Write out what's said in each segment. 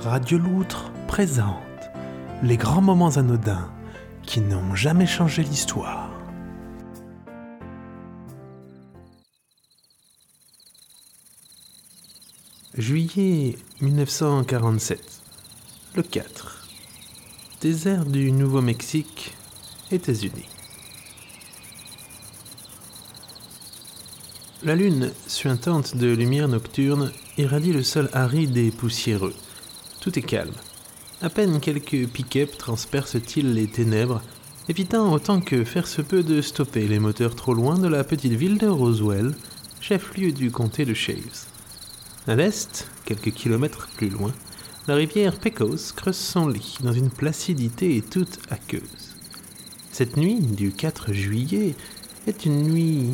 Radio Loutre présente les grands moments anodins qui n'ont jamais changé l'histoire. Juillet 1947, le 4. Désert du Nouveau-Mexique, États-Unis. La lune, suintante de lumière nocturne, irradie le sol aride et poussiéreux. Tout est calme. À peine quelques pick-up transpercent-ils les ténèbres, évitant autant que faire se peut de stopper les moteurs trop loin de la petite ville de Roswell, chef-lieu du comté de Shaves. À l'est, quelques kilomètres plus loin, la rivière Pecos creuse son lit dans une placidité toute aqueuse. Cette nuit du 4 juillet est une nuit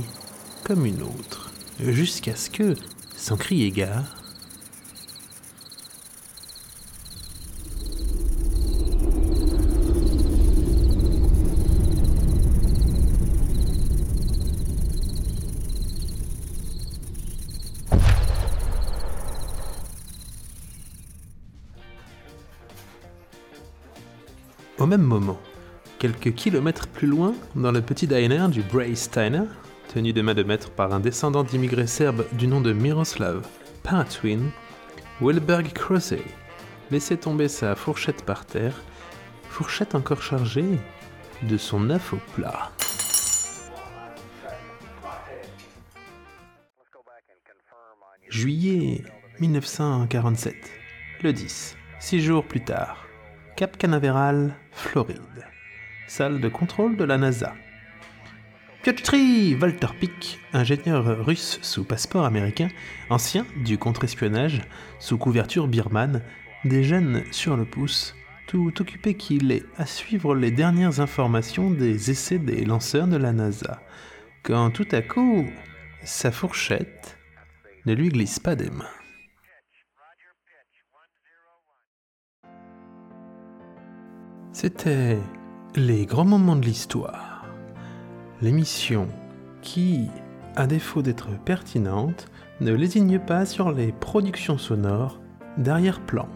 comme une autre, jusqu'à ce que, sans crier gare, Au même moment, quelques kilomètres plus loin, dans le petit diner du Bray Steiner, tenu de main de maître par un descendant d'immigrés serbes du nom de Miroslav Paratwin, Wilberg Crosey laissait tomber sa fourchette par terre, fourchette encore chargée de son œuf au plat. Juillet 1947, le 10, six jours plus tard, Cap Canaveral, Floride, salle de contrôle de la NASA. Piotr Walter Pick, ingénieur russe sous passeport américain, ancien du contre-espionnage, sous couverture birmane, déjeune sur le pouce, tout occupé qu'il est à suivre les dernières informations des essais des lanceurs de la NASA, quand tout à coup, sa fourchette ne lui glisse pas des mains. C'était les grands moments de l'histoire l'émission qui, à défaut d'être pertinente, ne lésigne pas sur les productions sonores d'arrière-plan.